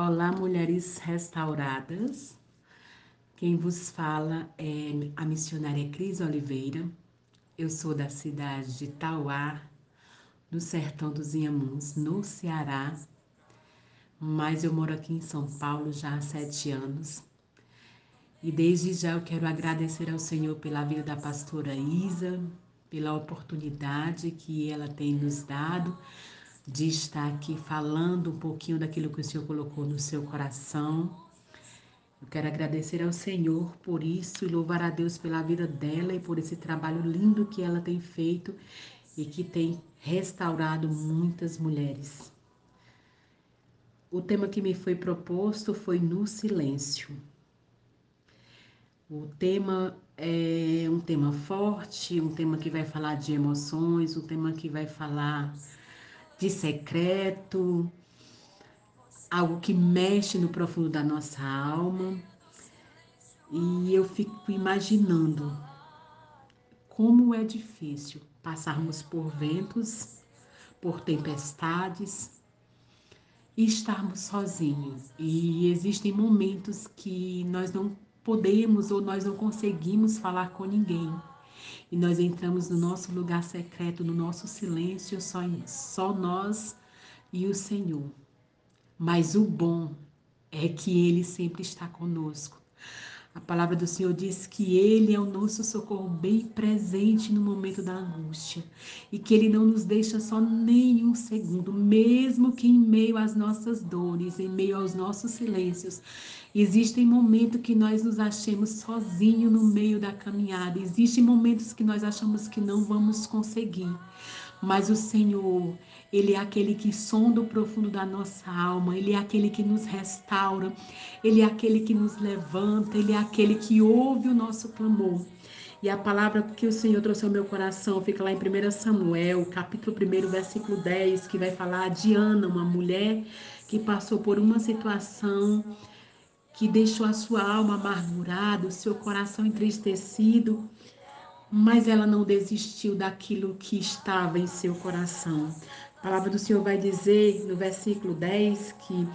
Olá, mulheres restauradas. Quem vos fala é a missionária Cris Oliveira. Eu sou da cidade de Tauá, no sertão dos Inhamuns, no Ceará. Mas eu moro aqui em São Paulo já há sete anos. E desde já eu quero agradecer ao Senhor pela vida da pastora Isa, pela oportunidade que ela tem nos dado de estar aqui falando um pouquinho daquilo que o Senhor colocou no seu coração. Eu quero agradecer ao Senhor por isso e louvar a Deus pela vida dela e por esse trabalho lindo que ela tem feito e que tem restaurado muitas mulheres. O tema que me foi proposto foi no silêncio. O tema é um tema forte, um tema que vai falar de emoções, um tema que vai falar de secreto, algo que mexe no profundo da nossa alma. E eu fico imaginando como é difícil passarmos por ventos, por tempestades e estarmos sozinhos. E existem momentos que nós não podemos ou nós não conseguimos falar com ninguém. E nós entramos no nosso lugar secreto, no nosso silêncio, só, só nós e o Senhor. Mas o bom é que Ele sempre está conosco. A palavra do Senhor diz que Ele é o nosso socorro bem presente no momento da angústia e que Ele não nos deixa só nem um segundo, mesmo que em meio às nossas dores, em meio aos nossos silêncios. Existem momentos que nós nos achemos sozinhos no meio da caminhada, existem momentos que nós achamos que não vamos conseguir. Mas o Senhor, Ele é aquele que sonda o profundo da nossa alma, Ele é aquele que nos restaura, Ele é aquele que nos levanta, Ele é aquele que ouve o nosso clamor. E a palavra que o Senhor trouxe ao meu coração fica lá em 1 Samuel, capítulo 1, versículo 10, que vai falar de Ana, uma mulher que passou por uma situação que deixou a sua alma amargurada, o seu coração entristecido mas ela não desistiu daquilo que estava em seu coração. A palavra do Senhor vai dizer no versículo 10 que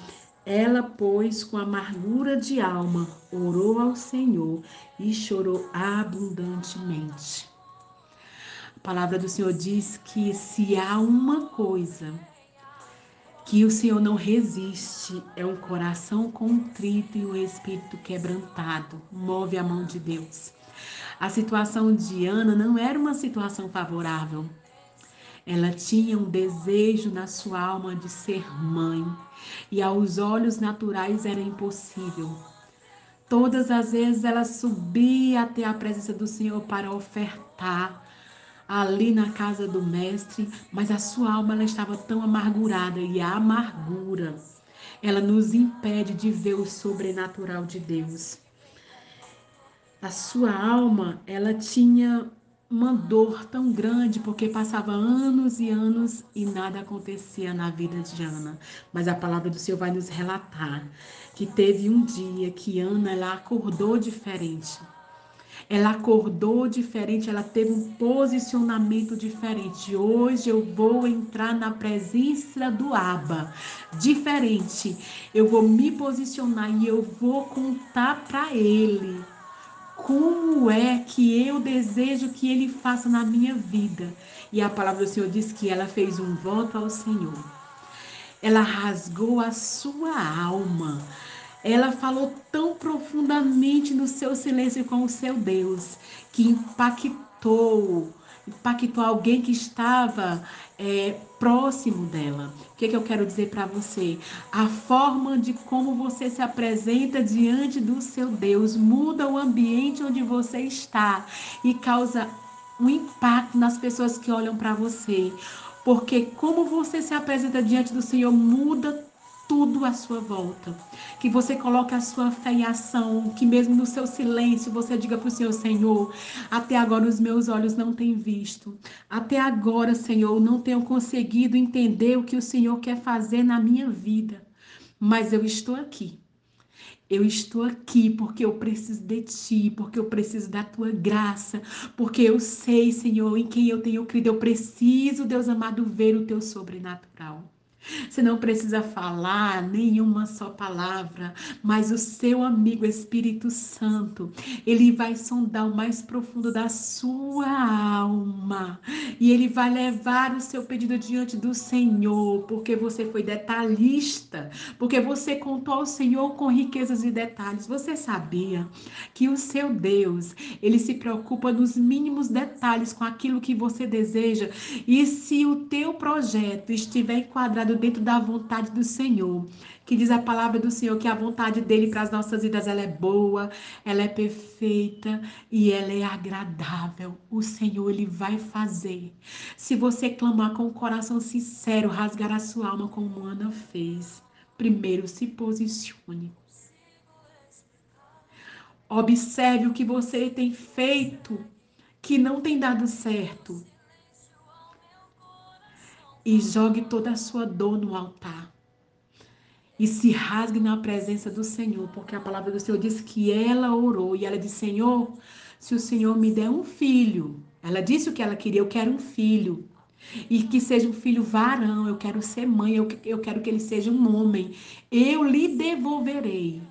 ela, pois, com amargura de alma, orou ao Senhor e chorou abundantemente. A palavra do Senhor diz que se há uma coisa que o Senhor não resiste, é um coração contrito e um espírito quebrantado. Move a mão de Deus. A situação de Ana não era uma situação favorável. Ela tinha um desejo na sua alma de ser mãe, e aos olhos naturais era impossível. Todas as vezes ela subia até a presença do Senhor para ofertar ali na casa do mestre, mas a sua alma ela estava tão amargurada e a amargura ela nos impede de ver o sobrenatural de Deus a sua alma, ela tinha uma dor tão grande porque passava anos e anos e nada acontecia na vida de Ana. Mas a palavra do Senhor vai nos relatar que teve um dia que Ana ela acordou diferente. Ela acordou diferente, ela teve um posicionamento diferente. Hoje eu vou entrar na presença do Aba, diferente. Eu vou me posicionar e eu vou contar para ele como é que eu desejo que ele faça na minha vida. E a palavra do Senhor diz que ela fez um voto ao Senhor. Ela rasgou a sua alma. Ela falou tão profundamente no seu silêncio com o seu Deus que impactou impactou alguém que estava é, próximo dela. O que, que eu quero dizer para você? A forma de como você se apresenta diante do seu Deus muda o ambiente onde você está e causa um impacto nas pessoas que olham para você. Porque como você se apresenta diante do Senhor muda tudo à sua volta. Que você coloque a sua fé em ação, que mesmo no seu silêncio você diga para o Senhor, Senhor, até agora os meus olhos não têm visto. Até agora, Senhor, não tenho conseguido entender o que o Senhor quer fazer na minha vida. Mas eu estou aqui. Eu estou aqui porque eu preciso de ti, porque eu preciso da tua graça, porque eu sei, Senhor, em quem eu tenho crido. Eu preciso, Deus amado, ver o teu sobrenatural. Você não precisa falar nenhuma só palavra, mas o seu amigo Espírito Santo, ele vai sondar o mais profundo da sua alma e ele vai levar o seu pedido diante do Senhor, porque você foi detalhista, porque você contou ao Senhor com riquezas e detalhes. Você sabia que o seu Deus, ele se preocupa nos mínimos detalhes com aquilo que você deseja e se o teu projeto estiver enquadrado dentro da vontade do Senhor. Que diz a palavra do Senhor que a vontade dele para as nossas vidas ela é boa, ela é perfeita e ela é agradável. O Senhor ele vai fazer. Se você clamar com o coração sincero, rasgar a sua alma como Ana fez, primeiro se posicione. Observe o que você tem feito que não tem dado certo e jogue toda a sua dor no altar. E se rasgue na presença do Senhor, porque a palavra do Senhor diz que ela orou e ela disse: Senhor, se o Senhor me der um filho, ela disse o que ela queria: eu quero um filho. E que seja um filho varão, eu quero ser mãe, eu, eu quero que ele seja um homem. Eu lhe devolverei.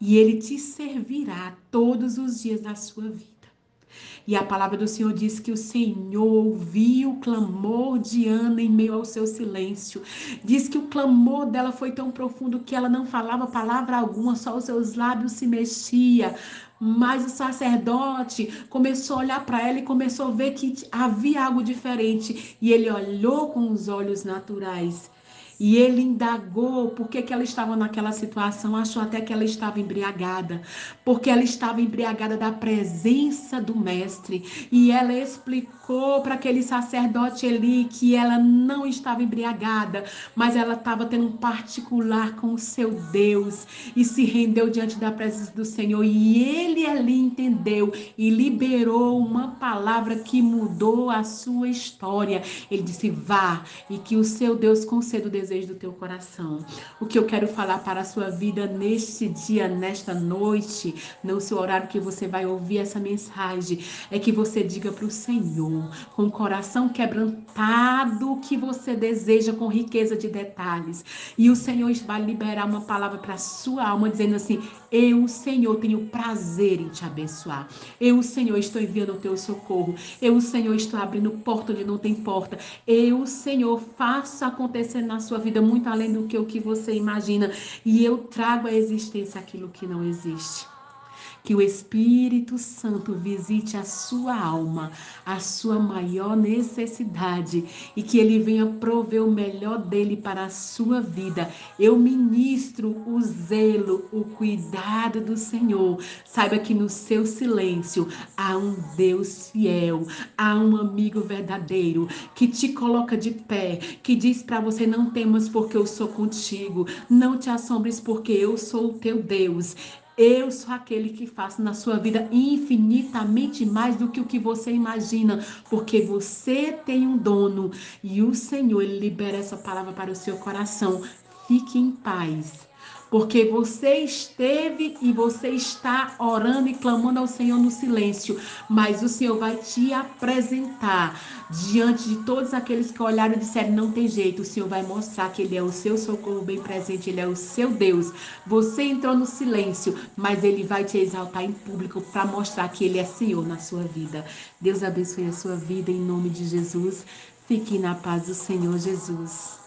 E ele te servirá todos os dias da sua vida. E a palavra do Senhor diz que o Senhor ouviu o clamor de Ana em meio ao seu silêncio. Diz que o clamor dela foi tão profundo que ela não falava palavra alguma, só os seus lábios se mexiam. Mas o sacerdote começou a olhar para ela e começou a ver que havia algo diferente. E ele olhou com os olhos naturais e ele indagou por que, que ela estava naquela situação, achou até que ela estava embriagada, porque ela estava embriagada da presença do Mestre. E ela explicou para aquele sacerdote ali que ela não estava embriagada, mas ela estava tendo um particular com o seu Deus e se rendeu diante da presença do Senhor. E ele ali entendeu e liberou uma palavra que mudou a sua história. Ele disse: Vá e que o seu Deus conceda o desejo desejo do teu coração. O que eu quero falar para a sua vida neste dia, nesta noite, no seu horário que você vai ouvir essa mensagem, é que você diga para o Senhor, com o coração quebrantado, o que você deseja com riqueza de detalhes. E o Senhor vai liberar uma palavra para a sua alma, dizendo assim: Eu, Senhor, tenho prazer em te abençoar. Eu, Senhor, estou enviando o teu socorro. Eu, Senhor, estou abrindo porta onde não tem porta. Eu, Senhor, faço acontecer na sua vida muito além do que o que você imagina. E eu trago à existência aquilo que não existe. Que o Espírito Santo visite a sua alma, a sua maior necessidade e que ele venha prover o melhor dele para a sua vida. Eu ministro o zelo, o cuidado do Senhor. Saiba que no seu silêncio há um Deus fiel, há um amigo verdadeiro que te coloca de pé, que diz para você não temas porque eu sou contigo, não te assombres porque eu sou o teu Deus. Eu sou aquele que faço na sua vida infinitamente mais do que o que você imagina, porque você tem um dono e o Senhor ele libera essa palavra para o seu coração. Fique em paz porque você esteve e você está orando e clamando ao Senhor no silêncio, mas o Senhor vai te apresentar diante de todos aqueles que olharam e disseram: não tem jeito, o Senhor vai mostrar que Ele é o seu socorro bem presente, Ele é o seu Deus. Você entrou no silêncio, mas Ele vai te exaltar em público para mostrar que Ele é Senhor na sua vida. Deus abençoe a sua vida em nome de Jesus. Fique na paz do Senhor Jesus.